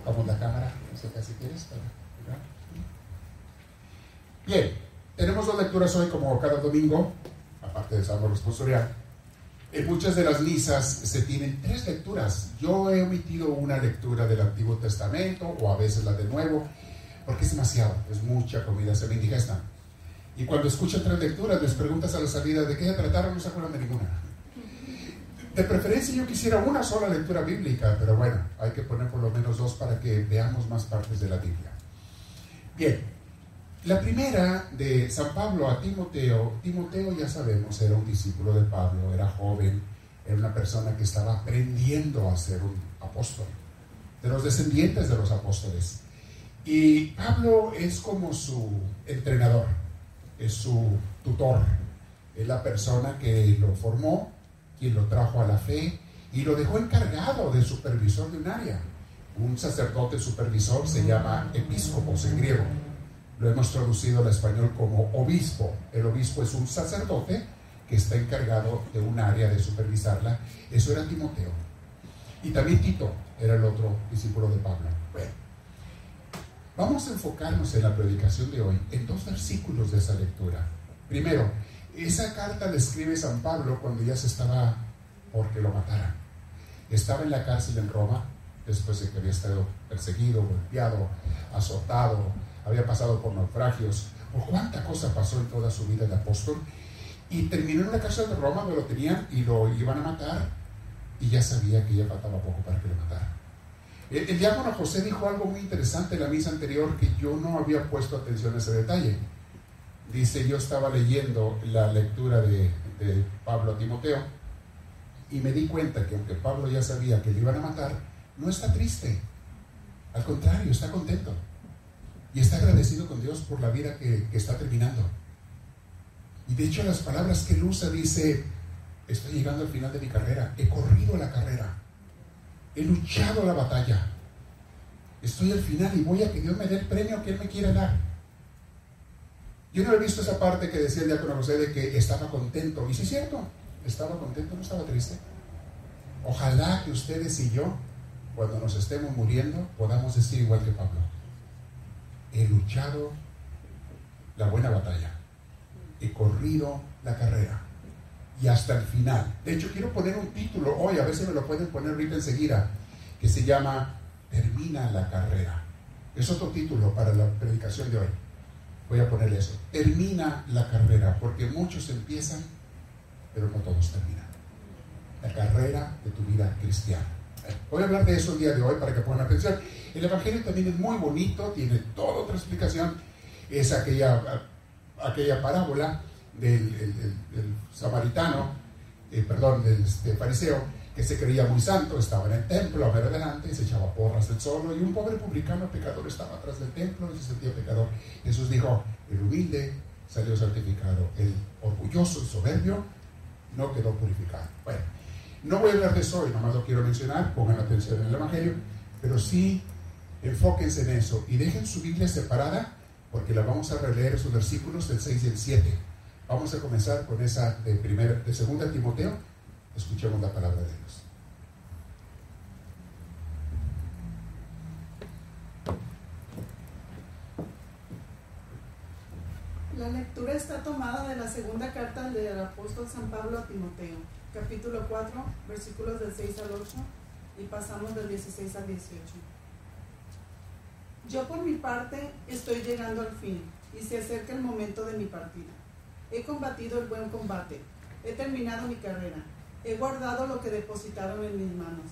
enfocamos la cámara, sé si quieres. Bien, tenemos dos lecturas hoy como cada domingo, aparte de Salmo Responsorial. En muchas de las misas se tienen tres lecturas. Yo he omitido una lectura del Antiguo Testamento o a veces la del Nuevo, porque es demasiado, es mucha comida, se me indigesta. Y cuando escuchan tres lecturas, les preguntas a la salida de qué se trataron, no se acuerdan de ninguna. De preferencia yo quisiera una sola lectura bíblica, pero bueno, hay que poner por lo menos dos para que veamos más partes de la Biblia. Bien, la primera de San Pablo a Timoteo, Timoteo ya sabemos, era un discípulo de Pablo, era joven, era una persona que estaba aprendiendo a ser un apóstol, de los descendientes de los apóstoles. Y Pablo es como su entrenador, es su tutor, es la persona que lo formó, quien lo trajo a la fe y lo dejó encargado de supervisor de un área. Un sacerdote supervisor se llama episcopos en griego. Lo hemos traducido al español como obispo. El obispo es un sacerdote que está encargado de un área de supervisarla. Eso era Timoteo. Y también Tito era el otro discípulo de Pablo. Bueno, vamos a enfocarnos en la predicación de hoy en dos versículos de esa lectura. Primero, esa carta la escribe San Pablo cuando ya se estaba porque lo mataran. Estaba en la cárcel en Roma después de que había estado perseguido, golpeado, azotado, había pasado por naufragios. Por cuánta cosa pasó en toda su vida de apóstol. Y terminó en la cárcel de Roma donde lo tenían y lo iban a matar. Y ya sabía que ya faltaba poco para que lo mataran. El, el diácono José dijo algo muy interesante en la misa anterior que yo no había puesto atención a ese detalle dice, yo estaba leyendo la lectura de, Pablo a Timoteo y me di cuenta que aunque Pablo ya sabía que le iban a matar, no está triste. Al contrario, está contento. Y está agradecido con Dios por la vida que, que está terminando. Y de hecho las palabras que él usa dice, estoy llegando al final de mi carrera, he corrido la carrera, he luchado la batalla, estoy al final y voy a que Dios me dé el premio que Él me quiere dar. Yo no he visto esa parte que decía el diácono José de que estaba contento. Y sí es cierto, estaba contento, no estaba triste. Ojalá que ustedes y yo, cuando nos estemos muriendo, podamos decir igual que Pablo. He luchado la buena batalla. He corrido la carrera. Y hasta el final. De hecho, quiero poner un título hoy, a ver si me lo pueden poner ahorita enseguida, que se llama Termina la carrera. Es otro título para la predicación de hoy voy a ponerle eso, termina la carrera, porque muchos empiezan, pero no todos terminan. La carrera de tu vida cristiana. Voy a hablar de eso el día de hoy para que pongan atención. El Evangelio también es muy bonito, tiene toda otra explicación. Es aquella, aquella parábola del, samaritano, eh, perdón, del este, fariseo, que se creía muy santo, estaba en el templo a ver adelante y se echaba porras del solo, y un pobre publicano pecador estaba atrás del templo y se sentía pecador. Jesús dijo, el humilde salió santificado, el orgulloso, el soberbio, no quedó purificado. Bueno, no voy a hablar de eso hoy, nomás lo quiero mencionar, pongan atención en el Evangelio, pero sí enfóquense en eso y dejen su Biblia separada porque la vamos a releer esos versículos del 6 y el 7. Vamos a comenzar con esa de, primera, de segunda Timoteo Escuchemos la palabra de Dios. La lectura está tomada de la segunda carta del apóstol San Pablo a Timoteo, capítulo 4, versículos del 6 al 8 y pasamos del 16 al 18. Yo por mi parte estoy llegando al fin y se acerca el momento de mi partida. He combatido el buen combate, he terminado mi carrera He guardado lo que depositaron en mis manos.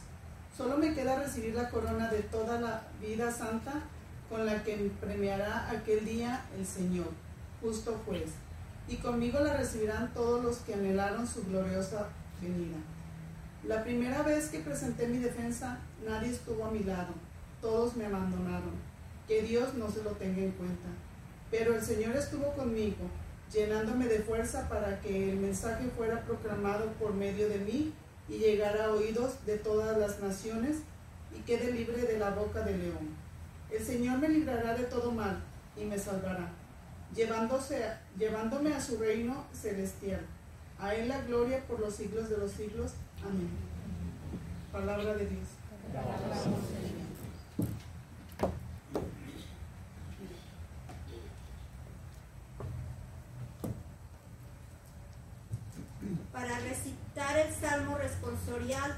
Solo me queda recibir la corona de toda la vida santa con la que premiará aquel día el Señor, justo juez. Y conmigo la recibirán todos los que anhelaron su gloriosa venida. La primera vez que presenté mi defensa, nadie estuvo a mi lado. Todos me abandonaron. Que Dios no se lo tenga en cuenta. Pero el Señor estuvo conmigo llenándome de fuerza para que el mensaje fuera proclamado por medio de mí y llegara a oídos de todas las naciones y quede libre de la boca del león. El Señor me librará de todo mal y me salvará, llevándome a su reino celestial. A Él la gloria por los siglos de los siglos. Amén. Palabra de Dios.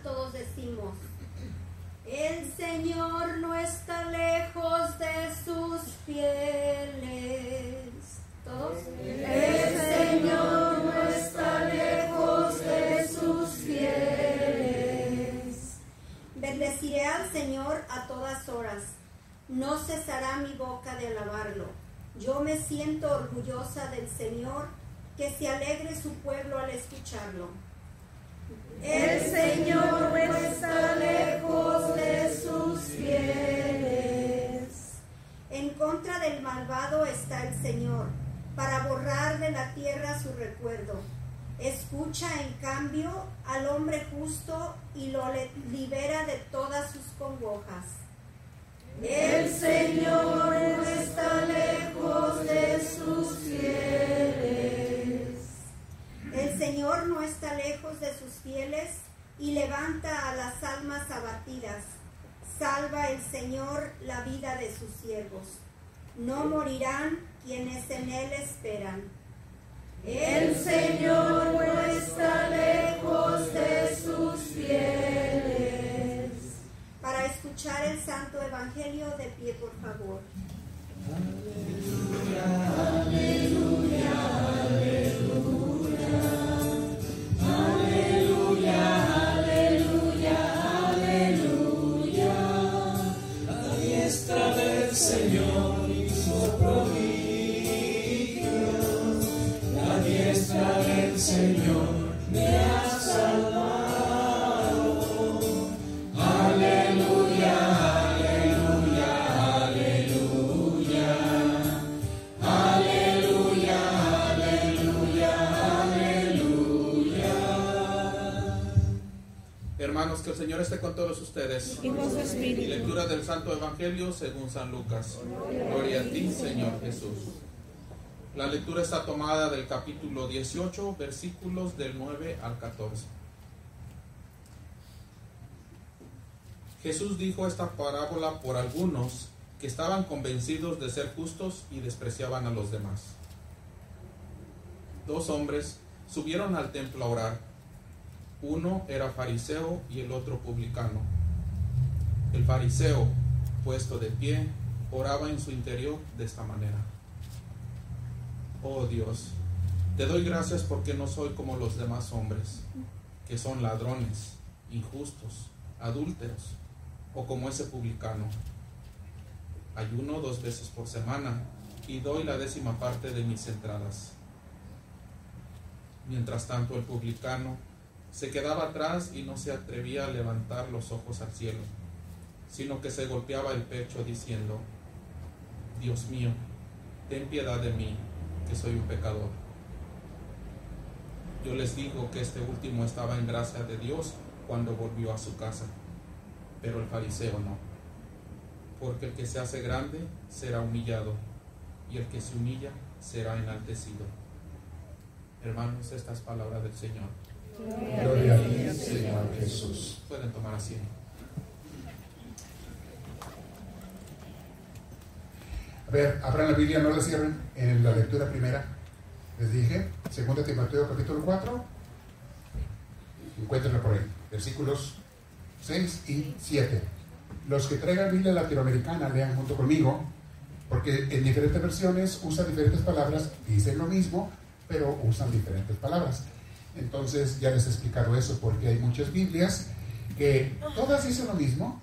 Todos decimos, el Señor no está lejos de sus fieles. ¿Todos? El Señor no está lejos de sus fieles. Bendeciré al Señor a todas horas. No cesará mi boca de alabarlo. Yo me siento orgullosa del Señor, que se alegre su pueblo al escucharlo. El Señor no está lejos de sus fieles. En contra del malvado está el Señor, para borrar de la tierra su recuerdo. Escucha en cambio al hombre justo y lo libera de todas sus congojas. El Señor no está lejos de sus fieles. El Señor no está lejos de sus fieles y levanta a las almas abatidas. Salva el Señor la vida de sus siervos. No morirán quienes en Él esperan. El Señor no está lejos de sus fieles. Para escuchar el Santo Evangelio de pie, por favor. Aleluya, aleluya, el Señor esté con todos ustedes. Y con su espíritu. Lectura del Santo Evangelio según San Lucas. Gloria a ti, Señor Jesús. La lectura está tomada del capítulo 18, versículos del 9 al 14. Jesús dijo esta parábola por algunos que estaban convencidos de ser justos y despreciaban a los demás. Dos hombres subieron al templo a orar. Uno era fariseo y el otro publicano. El fariseo, puesto de pie, oraba en su interior de esta manera. Oh Dios, te doy gracias porque no soy como los demás hombres, que son ladrones, injustos, adúlteros, o como ese publicano. Ayuno dos veces por semana y doy la décima parte de mis entradas. Mientras tanto el publicano se quedaba atrás y no se atrevía a levantar los ojos al cielo, sino que se golpeaba el pecho diciendo, Dios mío, ten piedad de mí, que soy un pecador. Yo les digo que este último estaba en gracia de Dios cuando volvió a su casa, pero el fariseo no. Porque el que se hace grande será humillado, y el que se humilla será enaltecido. Hermanos, esta es palabra del Señor. Gloria a ti, Señor Jesús. Pueden tomar asiento. A ver, abran la Biblia, no la cierren en la lectura primera. Les dije, 2 Timoteo capítulo 4. Encuéntrenla por ahí. Versículos 6 y 7. Los que traigan Biblia latinoamericana, lean junto conmigo, porque en diferentes versiones usan diferentes palabras, dicen lo mismo, pero usan diferentes palabras. Entonces ya les he explicado eso, porque hay muchas Biblias que todas dicen lo mismo,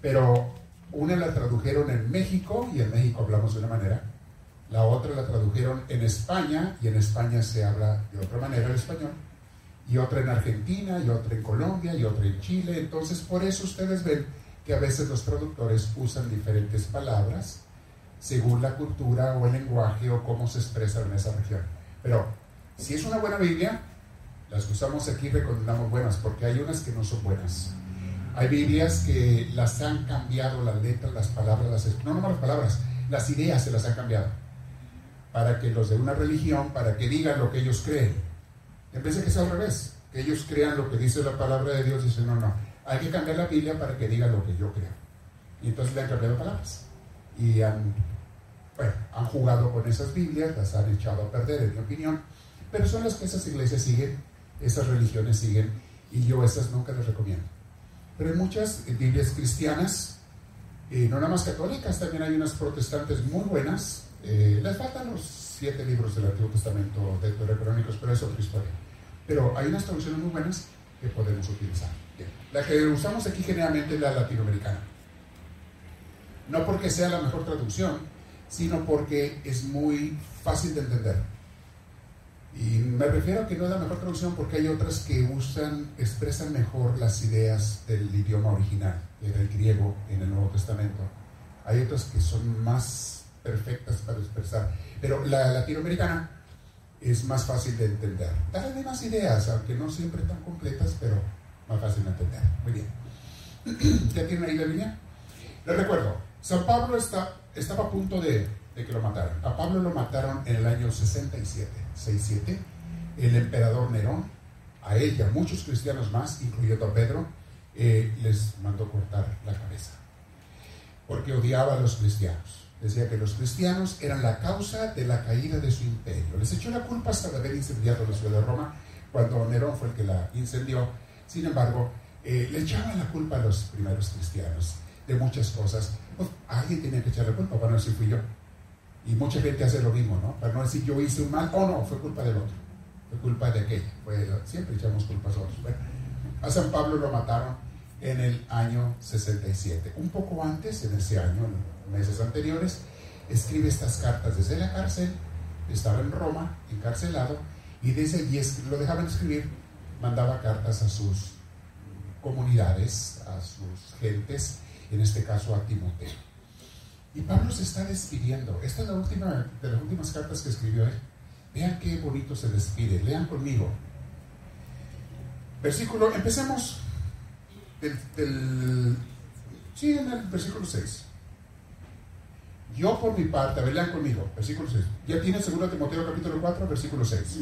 pero una la tradujeron en México y en México hablamos de una manera, la otra la tradujeron en España y en España se habla de otra manera el español, y otra en Argentina y otra en Colombia y otra en Chile. Entonces por eso ustedes ven que a veces los traductores usan diferentes palabras según la cultura o el lenguaje o cómo se expresan en esa región. Pero si es una buena Biblia, las que usamos aquí recomendamos buenas, porque hay unas que no son buenas. Hay Biblias que las han cambiado las letras, las palabras, las, no nomás las palabras, las ideas se las han cambiado. Para que los de una religión, para que digan lo que ellos creen. En vez de que sea al revés, que ellos crean lo que dice la palabra de Dios, dicen, no, no, hay que cambiar la Biblia para que diga lo que yo creo. Y entonces le han cambiado palabras. Y han, bueno, han jugado con esas Biblias, las han echado a perder, en mi opinión. Pero son las que esas iglesias siguen, esas religiones siguen. y yo esas nunca las recomiendo. Pero hay muchas Biblias cristianas, eh, no nada más católicas, también hay unas protestantes muy buenas. Eh, les faltan los siete libros del Antiguo Testamento de Crónicos, pero es otra historia. Pero hay unas traducciones muy buenas que podemos utilizar. Bien. La que usamos aquí generalmente es la latinoamericana. No porque sea la mejor traducción, sino porque es muy fácil de entender. Y me refiero a que no es la mejor traducción porque hay otras que usan, expresan mejor las ideas del idioma original, del griego en el Nuevo Testamento. Hay otras que son más perfectas para expresar. Pero la latinoamericana es más fácil de entender. Da las mismas ideas, aunque no siempre tan completas, pero más fácil de entender. Muy bien. ¿Ya tienen ahí la línea? Les recuerdo, San Pablo está, estaba a punto de, de que lo mataran. A Pablo lo mataron en el año 67, 67. El emperador Nerón, a él y a muchos cristianos más, incluyendo a Pedro, eh, les mandó cortar la cabeza. Porque odiaba a los cristianos. Decía que los cristianos eran la causa de la caída de su imperio. Les echó la culpa hasta de haber incendiado la ciudad de Roma, cuando Nerón fue el que la incendió. Sin embargo, eh, le echaban la culpa a los primeros cristianos de muchas cosas. Pues, alguien tenía que echar la culpa, para no decir fui yo. Y mucha gente hace lo mismo, ¿no? Para no decir yo hice un mal, o no, fue culpa del otro, fue culpa de aquello. siempre echamos culpas a otros. Bueno, a San Pablo lo mataron en el año 67. Un poco antes, en ese año, meses anteriores, escribe estas cartas desde la cárcel, estaba en Roma, encarcelado, y desde allí lo dejaban escribir, mandaba cartas a sus comunidades, a sus gentes, en este caso a Timoteo. Y Pablo se está despidiendo. Esta es la última de las últimas cartas que escribió él. Vean qué bonito se despide. Lean conmigo. Versículo, empecemos del, sí, en el versículo 6. Yo por mi parte, a ver, lean conmigo, versículo 6. ¿Ya tienen seguro Timoteo capítulo 4, versículo 6?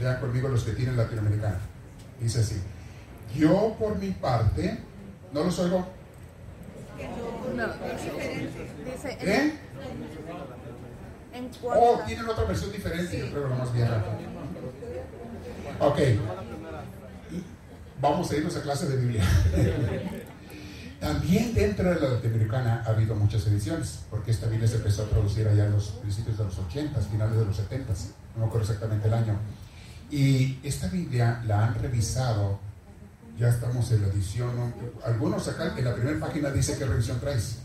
Lean conmigo los que tienen latinoamericano. Dice así. Yo por mi parte, ¿no los oigo? No, dice ¿Eh? en Oh, tienen otra versión diferente, yo creo la más vieja. Ok. Vamos a irnos a clase de Biblia. También dentro de la latinoamericana ha habido muchas ediciones, porque esta Biblia se empezó a traducir allá en los principios de los 80, finales de los 70, no me acuerdo exactamente el año. Y esta Biblia la han revisado, ya estamos en la edición, ¿no? algunos acá en la primera página dice qué revisión traes.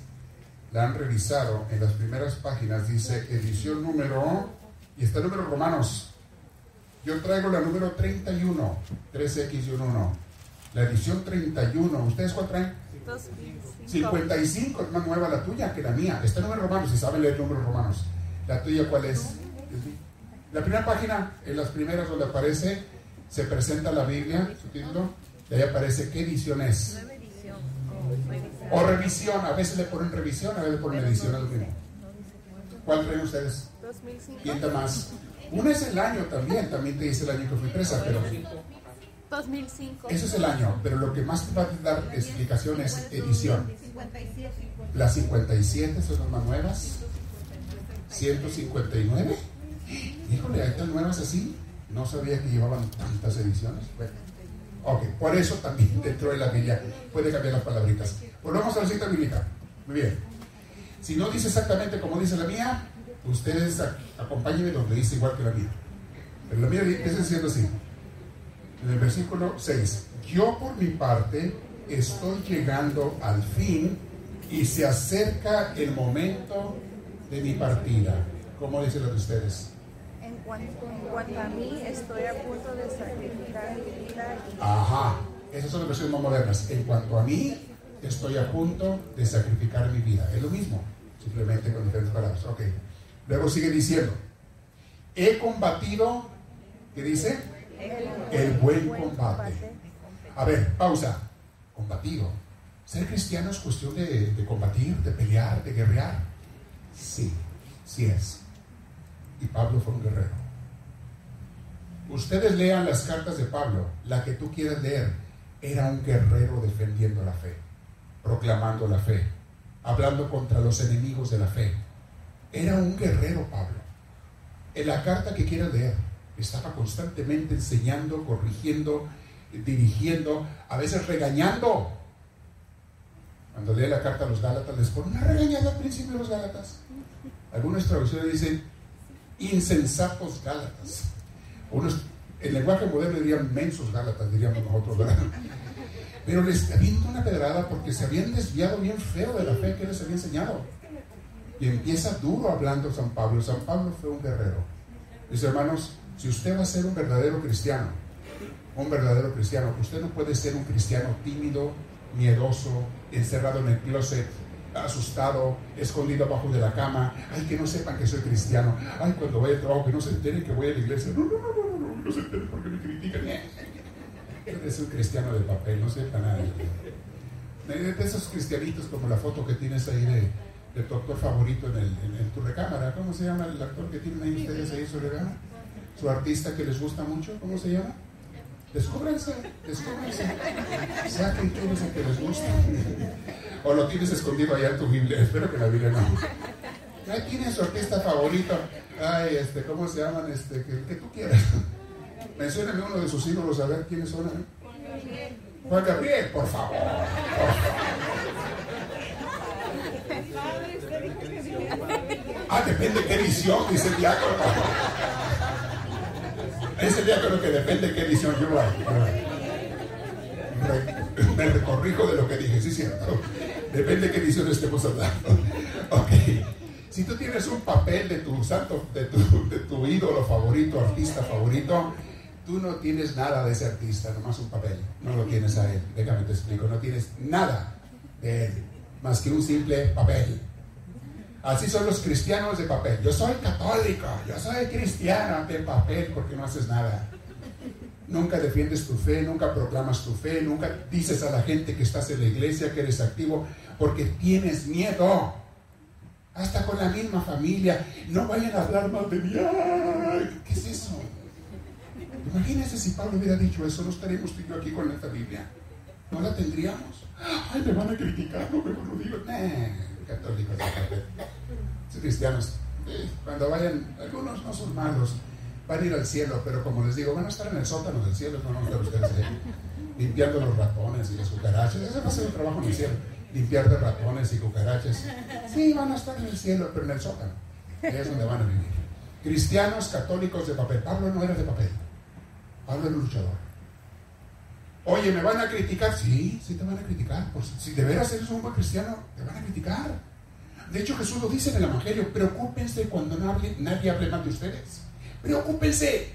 La han revisado, en las primeras páginas dice edición número, y está el número romanos. Yo traigo la número 31, 3X y 1. La edición 31, ¿ustedes cuál traen? 2005. 55 es más nueva la tuya que la mía. Está en número romanos, si saben leer números romanos. ¿La tuya cuál es? La primera página, en las primeras donde aparece, se presenta la Biblia, su título, y ahí aparece qué edición es. O revisión, a veces le ponen revisión, a veces le ponen edición al mismo. ¿Cuál traen ustedes? 2005. ¿Quién más? Uno es el año también, también te dice el año que fue presa, pero 2005. eso es el año, pero lo que más te va a dar explicación es edición. Las 57 son las más nuevas. 159. Híjole, ¿hay tan nuevas así? No sabía que llevaban tantas ediciones. Bueno, ok, por eso también dentro de la Biblia puede cambiar las palabritas. Volvamos a la cita bíblica. Muy bien. Si no dice exactamente como dice la mía, ustedes acompáñenme donde dice igual que la mía. Pero la mía empieza diciendo así. En el versículo 6. Yo por mi parte estoy llegando al fin y se acerca el momento de mi partida. ¿Cómo dicen los de ustedes? En cuanto, a mí, estoy a punto de sacrificar mi vida Ajá, esas son las versiones más modernas. En cuanto a mí, estoy a punto de sacrificar mi vida. Es lo mismo, simplemente con diferentes palabras. Ok. Luego sigue diciendo, he combatido, ¿qué dice? El buen combate. A ver, pausa. Combatido. Ser cristiano es cuestión de, de combatir, de pelear, de guerrear. Sí, sí es. Y Pablo fue un guerrero. Ustedes lean las cartas de Pablo, la que tú quieras leer. Era un guerrero defendiendo la fe, proclamando la fe, hablando contra los enemigos de la fe. Era un guerrero Pablo. En la carta que quieras leer, estaba constantemente enseñando, corrigiendo, dirigiendo, a veces regañando. Cuando lee la carta a los Gálatas, les pone una regañada al principio de los Gálatas. Algunas traducciones dicen insensatos Gálatas. Unos, en lenguaje moderno dirían mensos Gálatas, diríamos nosotros, ¿verdad? Pero les avienta una pedrada porque se habían desviado bien feo de la fe que les había enseñado. Y empieza duro hablando San Pablo. San Pablo fue un guerrero. Mis hermanos, si usted va a ser un verdadero cristiano, un verdadero cristiano, usted no puede ser un cristiano tímido, miedoso, encerrado en el closet, asustado, escondido abajo de la cama. Ay, que no sepan que soy cristiano. Ay, cuando vaya al trabajo, que no se enteren que voy a la iglesia. No, no, no, no, no, no, no se enteren porque me critican. Eres un cristiano de papel, no sepa nada. De esos cristianitos como la foto que tienes ahí de, de tu actor favorito en, el, en, en, tu recámara. ¿Cómo se llama el actor que tienen ahí ustedes ahí su recámara? Su artista que les gusta mucho, ¿cómo se llama? Descúbranse, descúbranse. Saquen quién es el que les gusta. O lo tienes escondido allá en tu Biblia. Espero que la Biblia no. Ya tienes su artista favorito. Ay, este, ¿cómo se llaman? Este, que, que tú quieras. Mencióname uno de sus ídolos a ver quiénes son. ¿eh? Juan Gabriel, por favor. Por favor. Ah, depende qué edición, dice el diácono. Ese diácono que depende qué edición yo right, right. Me recorrijo de lo que dije, sí, cierto. Depende qué edición estemos hablando. Ok. Si tú tienes un papel de tu santo, de tu, de tu ídolo favorito, artista favorito, tú no tienes nada de ese artista, nomás un papel. No lo tienes a él. Déjame te explico. No tienes nada de él, más que un simple papel. Así son los cristianos de papel. Yo soy católico, yo soy cristiano de papel porque no haces nada. Nunca defiendes tu fe, nunca proclamas tu fe, nunca dices a la gente que estás en la iglesia, que eres activo, porque tienes miedo. Hasta con la misma familia. No vayan a hablar mal de mí. Ay, ¿Qué es eso? Imagínense si Pablo hubiera dicho eso, no estaríamos tú y yo aquí con esta Biblia. ¿No la tendríamos? Ay, me van a criticar, no me lo digo. Nah, católicos cristianos. Eh, cuando vayan, algunos no son malos, van a ir al cielo, pero como les digo, van a estar en el sótano del cielo, no van a ustedes limpiando los ratones y las cucarachas. Ese va a ser un trabajo en el cielo, limpiar de ratones y cucarachas. Sí, van a estar en el cielo, pero en el sótano. Es donde van a vivir. Cristianos católicos de papel. Pablo no era de papel. Pablo era un luchador. Oye, ¿me van a criticar? Sí, sí te van a criticar. Pues, si de veras eres un buen cristiano, te van a criticar. De hecho, Jesús lo dice en el Evangelio. Preocúpense cuando no hable, nadie hable mal de ustedes. Preocúpense.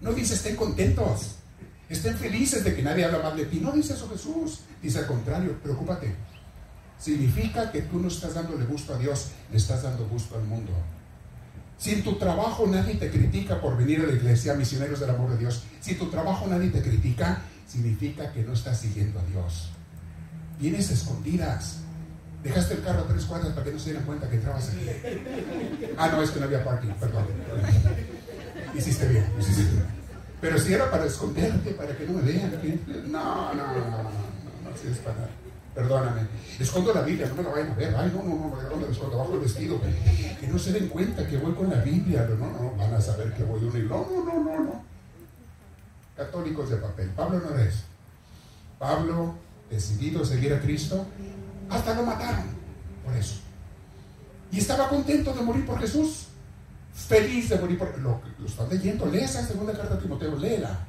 No dice estén contentos. Estén felices de que nadie habla mal de ti. No dice eso Jesús. Dice al contrario, preocúpate. Significa que tú no estás dándole gusto a Dios, le estás dando gusto al mundo. Si en tu trabajo nadie te critica por venir a la iglesia, misioneros del amor de Dios, si en tu trabajo nadie te critica, significa que no estás siguiendo a Dios. Vienes escondidas. Dejaste el carro a tres cuadras para que no se dieran cuenta que entrabas aquí. Ah, no, es que no había parking, perdón. Hiciste bien, hiciste bien. Pero si era para esconderte, para que no me vean. No, no, no, no, no, no, no, si es para. Perdóname. Escondo la Biblia, no me la vayan a ver. Ay, no, no, no, ¿dónde la escondo? Abajo el vestido. Que no se den cuenta que voy con la Biblia. No, no, van a saber que voy uno y no, no, no, no, no. Católicos de papel. Pablo no era eso. Pablo, decidido a seguir a Cristo, hasta lo mataron por eso. Y estaba contento de morir por Jesús. Feliz de morir por lo, lo leyendo. Lee esa segunda carta a Timoteo, léela.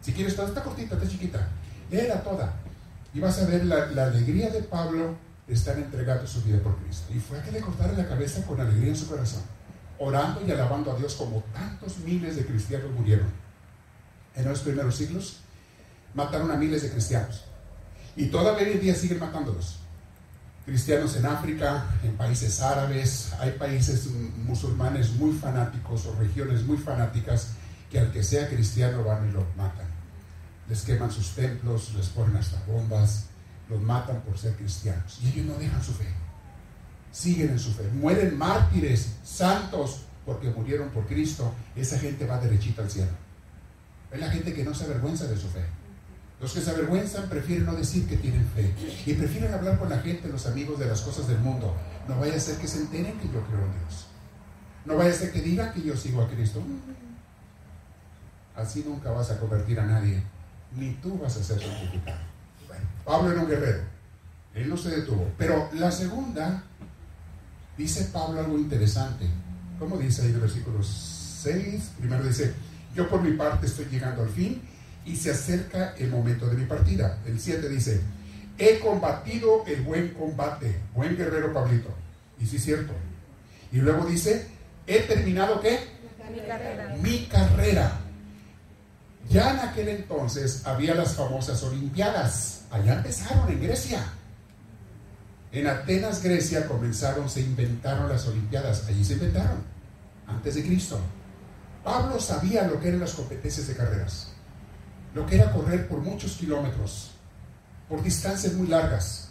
Si quieres, está, está cortita, está chiquita. Léela toda. Y vas a ver la, la alegría de Pablo de estar entregando su vida por Cristo. Y fue a que le cortaron la cabeza con alegría en su corazón, orando y alabando a Dios como tantos miles de cristianos murieron. En los primeros siglos mataron a miles de cristianos. Y todavía hoy en día siguen matándolos. Cristianos en África, en países árabes, hay países musulmanes muy fanáticos o regiones muy fanáticas que al que sea cristiano van y lo matan les queman sus templos, les ponen hasta bombas, los matan por ser cristianos. Y ellos no dejan su fe. Siguen en su fe. Mueren mártires, santos, porque murieron por Cristo. Esa gente va derechita al cielo. Es la gente que no se avergüenza de su fe. Los que se avergüenzan prefieren no decir que tienen fe y prefieren hablar con la gente, los amigos de las cosas del mundo. No vaya a ser que se enteren que yo creo en Dios. No vaya a ser que digan que yo sigo a Cristo. Así nunca vas a convertir a nadie ni tú vas a ser santificado. Pablo era un guerrero, él no se detuvo. Pero la segunda, dice Pablo algo interesante. ¿Cómo dice ahí el versículo 6? Primero dice, yo por mi parte estoy llegando al fin y se acerca el momento de mi partida. El 7 dice, he combatido el buen combate, buen guerrero Pablito. Y sí es cierto. Y luego dice, he terminado qué? Mi carrera. Mi carrera. Ya en aquel entonces había las famosas Olimpiadas. Allá empezaron en Grecia. En Atenas, Grecia, comenzaron, se inventaron las Olimpiadas. Allí se inventaron, antes de Cristo. Pablo sabía lo que eran las competencias de carreras, lo que era correr por muchos kilómetros, por distancias muy largas.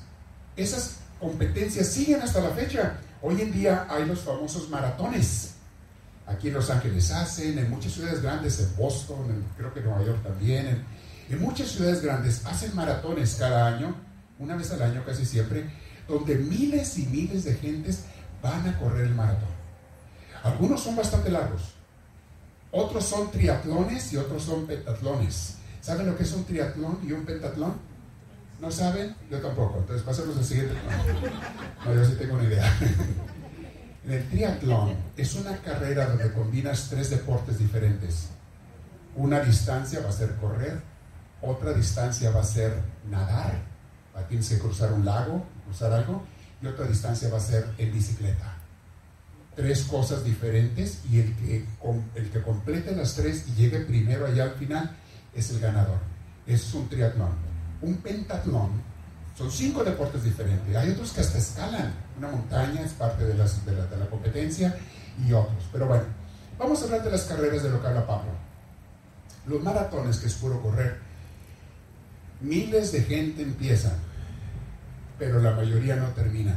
Esas competencias siguen hasta la fecha. Hoy en día hay los famosos maratones. Aquí en Los Ángeles hacen, en muchas ciudades grandes, en Boston, creo que en Nueva York también, en, en muchas ciudades grandes hacen maratones cada año, una vez al año casi siempre, donde miles y miles de gentes van a correr el maratón. Algunos son bastante largos, otros son triatlones y otros son pentatlones. ¿Saben lo que es un triatlón y un pentatlón? ¿No saben? Yo tampoco. Entonces pasemos al siguiente. No, yo sí tengo una idea. En el triatlón es una carrera donde combinas tres deportes diferentes. Una distancia va a ser correr, otra distancia va a ser nadar, ah, tienes que cruzar un lago, cruzar algo, y otra distancia va a ser en bicicleta. Tres cosas diferentes y el que, el que complete las tres y llegue primero allá al final es el ganador. Es un triatlón. Un pentatlón son cinco deportes diferentes. Hay otros que hasta escalan. Una montaña es parte de, la, competencia y otros. Pero bueno, vamos a hablar de las carreras de lo que habla Pablo. Los maratones, que es puro correr. Miles de gente empiezan, pero la mayoría no termina.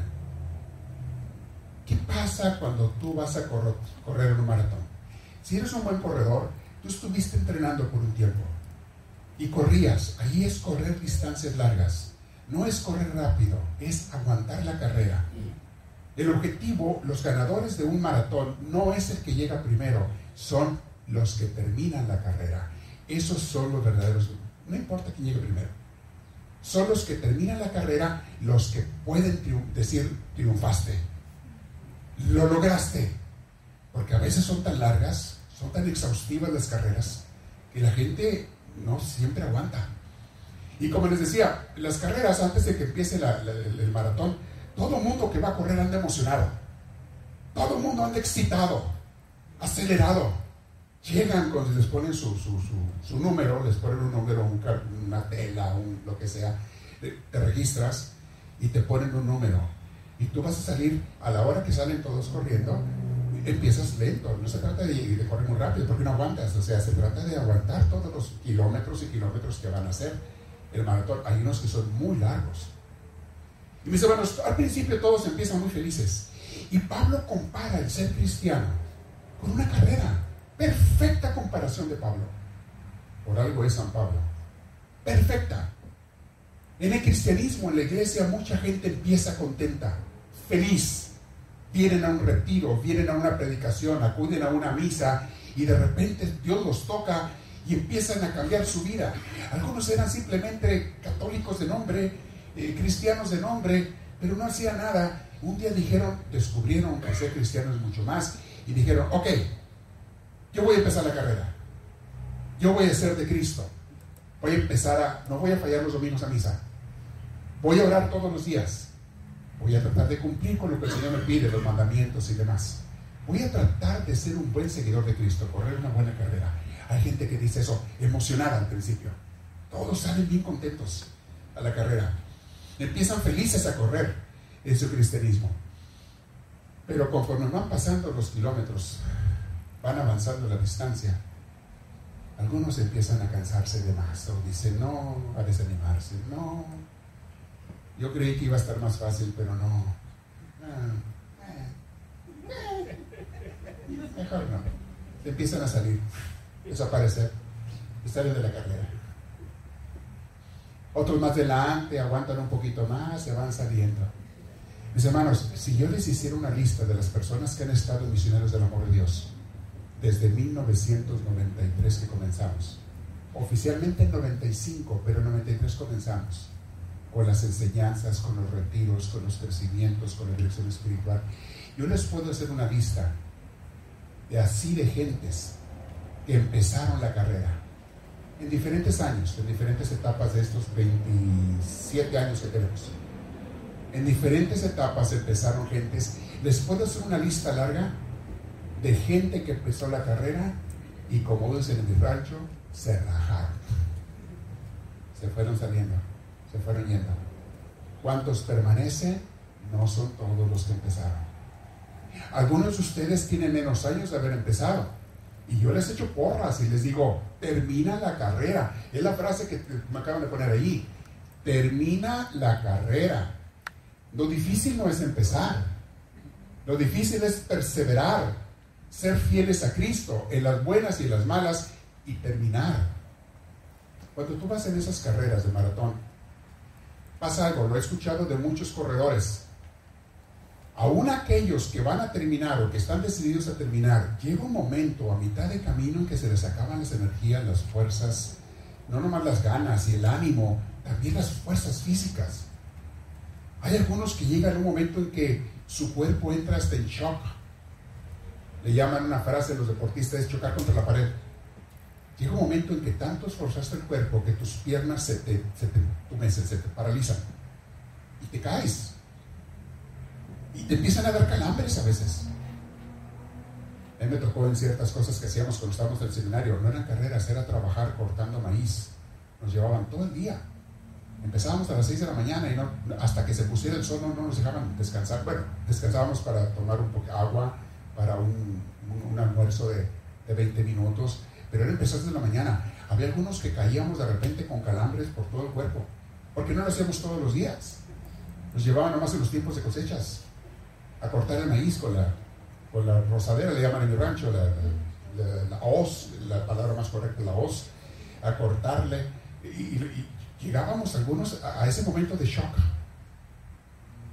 ¿Qué pasa cuando tú vas a correr en un maratón? Si eres un buen corredor, tú estuviste entrenando por un tiempo y corrías. Ahí es correr distancias largas. No es correr rápido, es aguantar la carrera. El objetivo, los ganadores de un maratón, no es el que llega primero, son los que terminan la carrera. Esos son los verdaderos. No importa quién llegue primero. Son los que terminan la carrera los que pueden decir triunfaste. Lo lograste. Porque a veces son tan largas, son tan exhaustivas las carreras, que la gente no siempre aguanta. Y como les decía, las carreras antes de que empiece el, maratón, todo mundo que va a correr anda emocionado. Todo mundo anda excitado, acelerado. Llegan cuando les ponen su, su- su- número, les ponen un número, un una tela, un, lo que sea, te te registras y te ponen un número. Y tú vas a salir a la hora que salen todos corriendo, empiezas lento. No se trata de, de correr muy rápido porque no aguantas. O sea, se trata de aguantar todos los kilómetros y kilómetros que van a hacer el maratón. Hay unos que son muy largos. Y mis hermanos, al principio todos empiezan muy felices. Y Pablo compara el ser cristiano con una carrera. Perfecta comparación de Pablo. Por algo es San Pablo. Perfecta. En el cristianismo, en la iglesia, mucha gente empieza contenta, feliz. Vienen a un retiro, vienen a una predicación, acuden a una misa y de repente Dios los toca y empiezan a cambiar su vida. Algunos eran simplemente católicos de nombre, eh, cristianos de nombre, pero no hacían nada. Un día dijeron, descubrieron que ser cristiano es mucho más y dijeron, ok, yo voy a empezar la carrera. Yo voy a ser de Cristo. Voy a empezar a, no voy a fallar los domingos a misa. Voy a orar todos los días. Voy a tratar de cumplir con lo que el Señor me pide, los mandamientos y demás. Voy a tratar de ser un buen seguidor de Cristo, correr una buena carrera. Hay gente que dice eso, emocionada al principio. Todos salen bien contentos a la carrera. Empiezan felices a correr en su cristianismo. Pero conforme van pasando los kilómetros, van avanzando la distancia, algunos empiezan a cansarse de más o dicen no, a desanimarse, no, yo creí que iba a estar más fácil, pero no. Mejor no. Empiezan a salir, desaparecer, salen de la carrera. Otros más adelante aguantan un poquito más, se van saliendo. Mis hermanos, si yo les hiciera una lista de las personas que han estado Misioneros del Amor de Dios desde 1993 que comenzamos, oficialmente en 95, pero en 93 comenzamos con las enseñanzas, con los retiros, con los crecimientos, con la dirección espiritual. Yo les puedo hacer una lista de así de gentes que empezaron la carrera en diferentes años, en diferentes etapas de estos 27 años que tenemos. En diferentes etapas empezaron gentes. Les puedo hacer una lista larga de gente que empezó la carrera y como dicen en mi se rajaron. Se fueron saliendo, se fueron yendo. ¿Cuántos permanecen? No son todos los que empezaron. Algunos de ustedes tienen menos años de haber empezado. Y yo les echo porras y les digo, termina la carrera. Es la frase que me acaban de poner ahí. Termina la carrera. Lo difícil no es empezar. Lo difícil es perseverar, ser fieles a Cristo en las buenas y las malas y terminar. Cuando tú vas en esas carreras de maratón, pasa algo, lo he escuchado de muchos corredores. Aún aquellos que van a terminar o que están decididos a terminar, llega un momento a mitad de camino en que se les acaban las energías, las fuerzas, no nomás las ganas y el ánimo, también las fuerzas físicas. Hay algunos que llegan a un momento en que su cuerpo entra hasta en shock. Le llaman una frase los deportistas, es chocar contra la pared. Llega un momento en que tanto esforzaste el cuerpo que tus piernas se te, se te, se te paralizan y te caes. Y te empiezan a dar calambres a veces. A mí me tocó en ciertas cosas que hacíamos cuando estábamos en el seminario. No eran carreras, era trabajar cortando maíz. Nos llevaban todo el día. Empezábamos a las 6 de la mañana y no, hasta que se pusiera el sol no, nos dejaban descansar. Bueno, descansábamos para tomar un poco de agua, para un, un, un almuerzo de, de, 20 minutos, pero era empezar desde la mañana. Había algunos que caíamos de repente con calambres por todo el cuerpo, porque no lo hacíamos todos los días. Nos llevaban nomás en los tiempos de cosechas a cortar el maíz con la, con la rosadera, le llaman en mi rancho, la, la, la hoz, la palabra más correcta, la hoz, a cortarle. Y, y, llegábamos algunos a, a, ese momento de shock.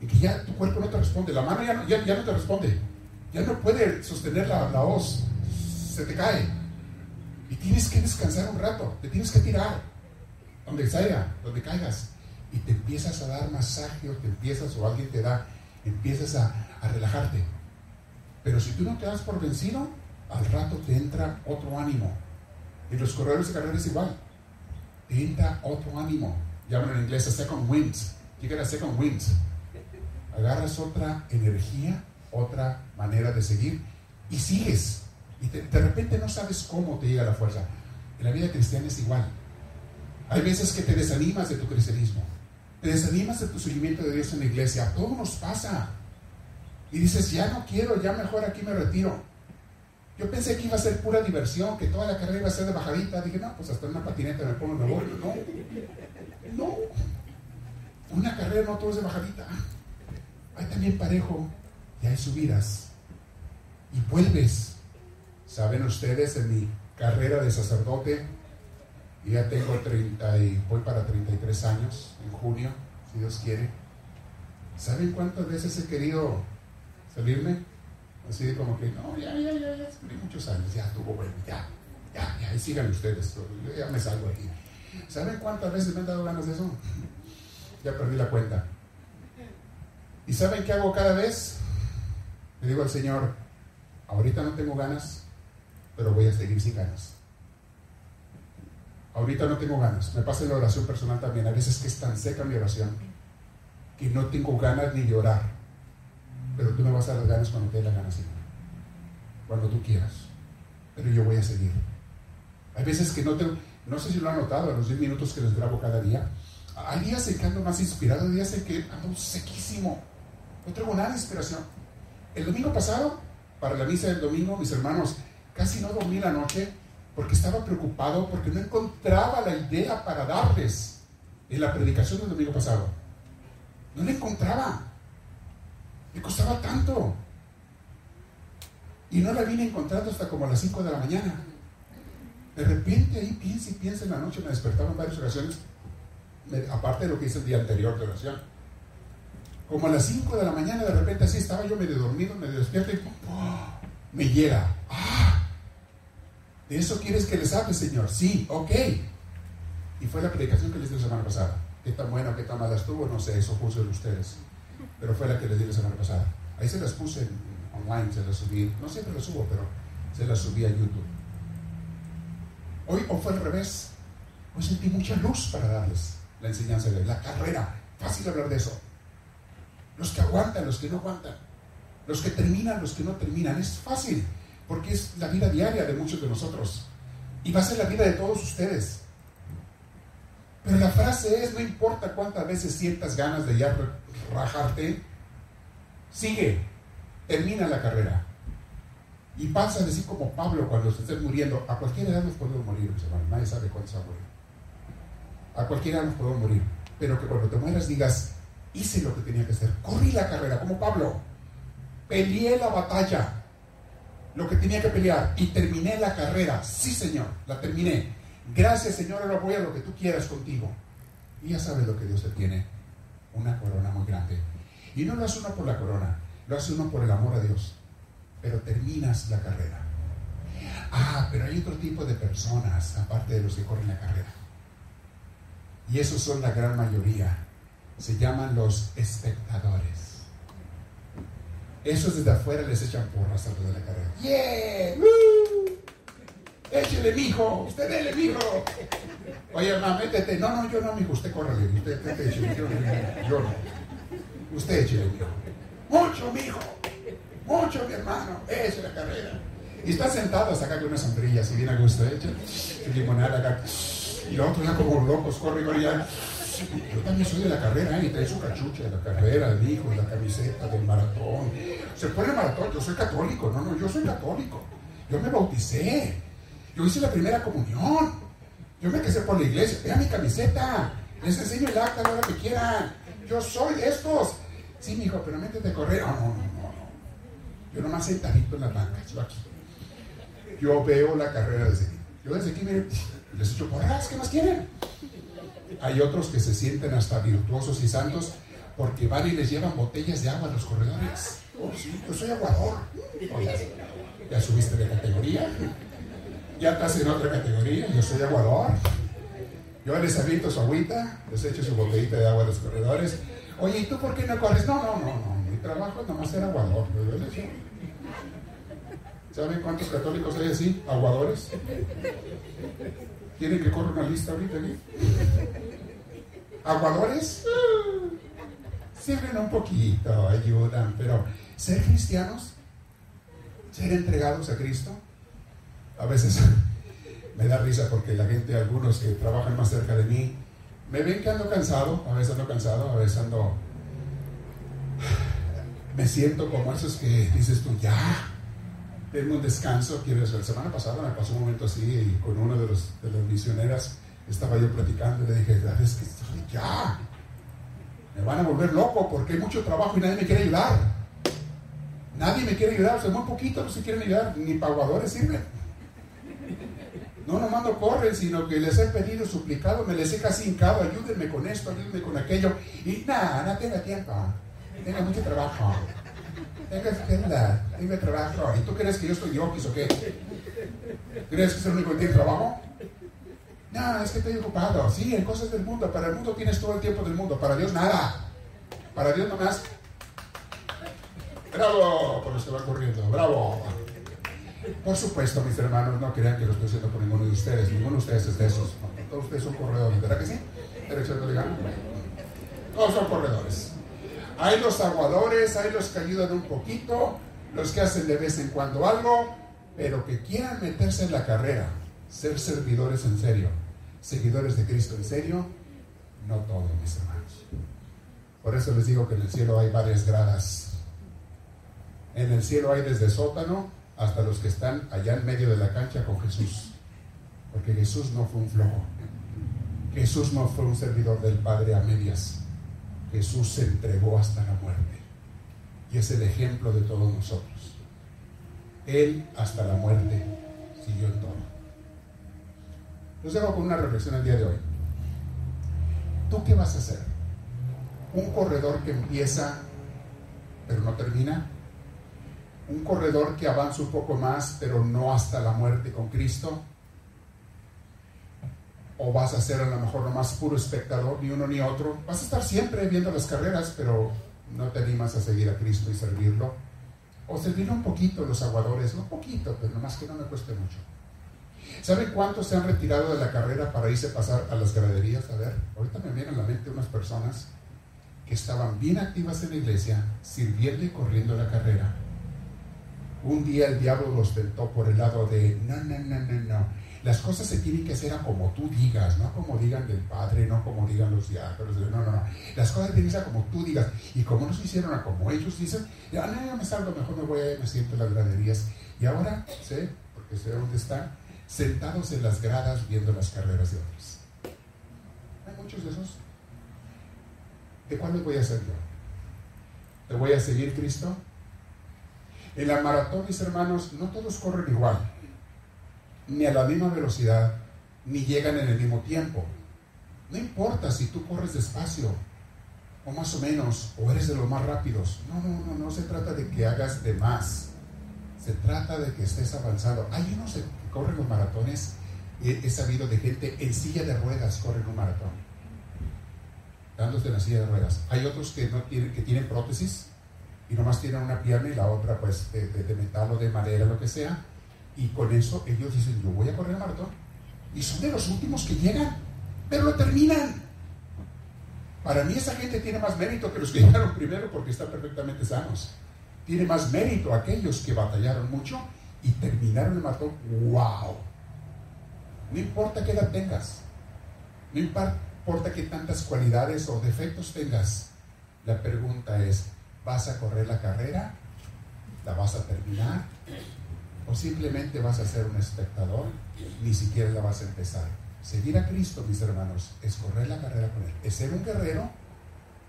Y que ya tu cuerpo no te responde, la mano ya ya, ya no te responde, ya no puede sostener la, la hoz, se te cae. Y tienes que descansar un rato, te tienes que tirar, donde sea, donde caigas. Y te empiezas a dar masaje o te empiezas, o alguien te da, empiezas a, a relajarte. Pero si tú no te das por vencido, al rato te entra otro ánimo. Y los corredores de carrera es igual. Te entra otro ánimo. Llaman en inglés a second wind. You get a second wind. Agarras otra energía, otra manera de seguir y sigues. Y de repente no sabes cómo te llega la fuerza. En la vida cristiana es igual. Hay veces que te desanimas de tu cristianismo. Te desanimas de tu seguimiento de Dios en la iglesia. A todos nos pasa. Y dices, ya no quiero, ya mejor aquí me retiro. Yo pensé que iba a ser pura diversión, que toda la carrera iba a ser de bajadita. Dije, no, pues hasta una patineta me pongo me voy. No, no. Una carrera no todo es de bajadita. Hay también parejo y hay subidas. Y vuelves. Saben ustedes, en mi carrera de sacerdote, ya tengo 30 y voy para 33 años en junio, si Dios quiere. ¿Saben cuántas veces he querido salirme? Así como que, no, ya, ya, ya, ya, muchos años, ya estuvo bueno, ya, ya, ya, sigan ustedes, yo ya me salgo aquí. ¿Saben cuántas veces me han dado ganas de eso? Ya perdí la cuenta. ¿Y saben qué hago cada vez? Le digo al Señor, ahorita no tengo ganas, pero voy a seguir sin ganas. Ahorita no tengo ganas. Me pasa en la oración personal también. A veces que es tan seca mi oración que no tengo ganas ni de orar. Pero tú me vas a dar ganas cuando te dé la gana, Señor. Cuando tú quieras. Pero yo voy a seguir. Hay veces que no tengo, no sé si lo han notado en los 10 minutos que les grabo cada día. Hay días en que ando más inspirado, hay días en que ando sequísimo. No tengo nada de inspiración. El domingo pasado, para la misa del domingo, mis hermanos, casi no dormí la noche porque estaba preocupado porque no encontraba la idea para darles en la predicación del domingo pasado. No la encontraba. Me costaba tanto. Y no la vine encontrando hasta como a las 5 de la mañana. De repente ahí piensa y piensa en la noche, me despertaba en varias ocasiones, aparte de lo que hice el día anterior de oración. Como a las 5 de la mañana, de repente así estaba yo medio dormido, medio despierto y me llega. ¡Ah! ¿De eso quieres que les hable, Señor? Sí, ok. Y fue la predicación que les di la semana pasada. Qué tan buena o qué tan mala estuvo, no sé, eso juzguen ustedes. Pero fue la que les di la semana pasada. Ahí se las puse online, se las subí. No siempre las subo, pero se las subí a YouTube. Hoy o fue al revés. Hoy sentí mucha luz para darles la enseñanza de la carrera. Fácil hablar de eso. Los que aguantan, los que no aguantan. Los que terminan, los que no terminan. Es fácil, porque es la vida diaria de muchos de nosotros. Y va a ser la vida de todos ustedes. Pero la frase es, no importa cuántas veces sientas ganas de ya rajarte, sigue, termina la carrera. Y pasa a decir como Pablo cuando se muriendo, a cualquier edad nos podemos morir, mis hermanos, nadie sabe cuándo se va a morir. A cualquier edad nos podemos morir. Pero que cuando te mueras digas, hice lo que tenía que hacer, corrí la carrera, como Pablo, peleé la batalla, lo que tenía que pelear, y terminé la carrera. Sí, Señor, la terminé. Gracias, Señor, ahora voy a lo que tú quieras contigo. Y ya sabes lo que Dios te tiene, una corona muy grande. Y no lo hace uno por la corona, lo hace uno por el amor a Dios. Pero terminas la carrera. Ah, pero hay otro tipo de personas, aparte de los que corren la carrera. Y esos son la gran mayoría. Se llaman los espectadores. Esos desde afuera les echan porras antes de la carrera. ¡Yeah! ¡Woo! ¡Échele, mijo! ¡Usted dele, mijo! Oye, mamá, métete. No, no, yo no, mijo. Usted córrale. Usted, usted échele. Yo, yo no. Usted échele, mijo. Mucho, mijo. Mucho, mi hermano. Eche la carrera. Y está sentado hasta acá con una sombrilla, así bien a gusto. Su limonada acá. Y los otros ya como locos, corre, corre. Yo también soy de la carrera, y trae su cachucha de la carrera, el hijo, la camiseta del maratón. Se pone maratón, yo soy católico, no, no, yo soy católico. Yo me bauticé, yo hice la primera comunión, yo me casé por la iglesia, vean mi camiseta, les enseño el acta la hora que quieran. Yo soy de estos. Sí, mijo, pero métete a correr. No, no, no, no. no. Yo nomás sentadito en las bancas, yo aquí. Yo veo la carrera desde aquí. Yo desde aquí, miren, les echo porras, ¿qué más quieren? Hay otros que se sienten hasta virtuosos y santos porque van y les llevan botellas de agua a los corredores. Oh, sí, yo soy aguador. Oye, ¿ya subiste de categoría? ¿Ya estás en otra categoría? Yo soy aguador. Yo les aviento su agüita, les echo su botellita de agua a los corredores. Oye, ¿y tú por qué no corres? No, no, no, no. Mi trabajo es nomás ser aguador. ¿Saben cuántos católicos hay así? Aguadores. ¿Quieren que corra una lista ahorita aquí? ¿Aguadores? Sirven un poquito, ayudan, pero ser cristianos, ser entregados a Cristo, a veces me da risa porque la gente, algunos que trabajan más cerca de mí, me ven que ando cansado, a veces ando cansado, a veces ando... Me siento como esos que dices tú, ya, denme un descanso. Quiero decir, la semana pasada me pasó un momento así con una de, los, de las misioneras estaba yo platicando y le dije, es que ya, me van a volver loco porque hay mucho trabajo y nadie me quiere ayudar. Nadie me quiere ayudar, o sea, muy poquito no se quieren ayudar, ni paguadores sirven. No nomás no corren, sino que les he pedido, suplicado, me les he casi hincado, ayúdenme con esto, ayúdenme con aquello. Y nada, no tenga tiempo, tenga mucho trabajo. Tenga agenda, tenga trabajo. ¿Y tú crees que yo estoy yokis o qué? ¿Crees que es el único que tiene trabajo? No, es que estoy ocupado. Sí, en cosas del mundo. Para el mundo tienes todo el tiempo del mundo. Para Dios nada. Para Dios nomás. Bravo por los que van corriendo. Bravo. Por supuesto, mis hermanos, no crean que lo estoy haciendo por ninguno de ustedes. Ninguno de ustedes es de esos. Todos ustedes son corredores, ¿verdad que sí? Todos son corredores. Hay los aguadores, hay los que ayudan un poquito, los que hacen de vez en cuando algo, pero que quieran meterse en la carrera, ser servidores en serio, seguidores de Cristo en serio, no todos, mis hermanos. Por eso les digo que en el cielo hay varias gradas. En el cielo hay desde sótano hasta los que están allá en medio de la cancha con Jesús. Porque Jesús no fue un flojo. Jesús no fue un servidor del Padre a medias. Jesús se entregó hasta la muerte. Y es el ejemplo de todos nosotros. Él hasta la muerte siguió en todo. Los dejo con una reflexión el día de hoy. ¿Tú qué vas a hacer? ¿Un corredor que empieza pero no termina? un corredor que avanza un poco más, pero no hasta la muerte con Cristo? ¿O vas a ser a lo mejor nomás puro espectador, ni uno ni otro? Vas a estar siempre viendo las carreras, pero no te animas a seguir a Cristo y servirlo. O servir un poquito los aguadores, un poquito, pero nomás que no me cueste mucho. ¿Saben cuántos se han retirado de la carrera para irse a pasar a las graderías? A ver, ahorita me vienen a la mente unas personas que estaban bien activas en la iglesia, sirviendo y corriendo la carrera. Un día el diablo los tentó por el lado de, no, no, no, no, no. Las cosas se tienen que hacer a como tú digas, no como digan del Padre, no como digan los diáconos. No, no, no. Las cosas tienen que ser como tú digas. Y como no se hicieron a como ellos dicen, ya, no, me salgo, mejor me voy a me siento en las graderías. Y ahora sé, porque sé dónde están, sentados en las gradas viendo las carreras de otros. Hay muchos de esos. ¿De les voy a hacer yo? ¿Te voy a seguir Cristo? En la maratón, mis hermanos, no todos corren igual, ni a la misma velocidad, ni llegan en el mismo tiempo. No importa si tú corres despacio, o más o menos, o eres de los más rápidos. No, no, no, no se trata de que hagas de más. Se trata de que estés avanzando. Hay unos que corren los maratones, he, sabido de gente en silla de ruedas corren un maratón, dándose en la silla de ruedas. Hay otros que, no tienen, que tienen prótesis y nomás tienen una pierna y la otra pues de metal o de madera, lo que sea. Y con eso ellos dicen, yo voy a correr el maratón. Y son de los últimos que llegan, pero lo terminan. Para mí esa gente tiene más mérito que los que llegaron primero porque están perfectamente sanos. Tiene más mérito aquellos que batallaron mucho y terminaron el maratón. ¡Wow! No importa qué edad tengas, no importa qué tantas cualidades o defectos tengas, la pregunta es, ¿vas a correr la carrera? ¿La vas a terminar? ¿O simplemente vas a ser un espectador? Ni siquiera la vas a empezar. Seguir a Cristo, mis hermanos, es correr la carrera con Él. Es ser un guerrero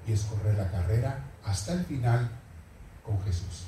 y es correr la carrera hasta el final con Jesús.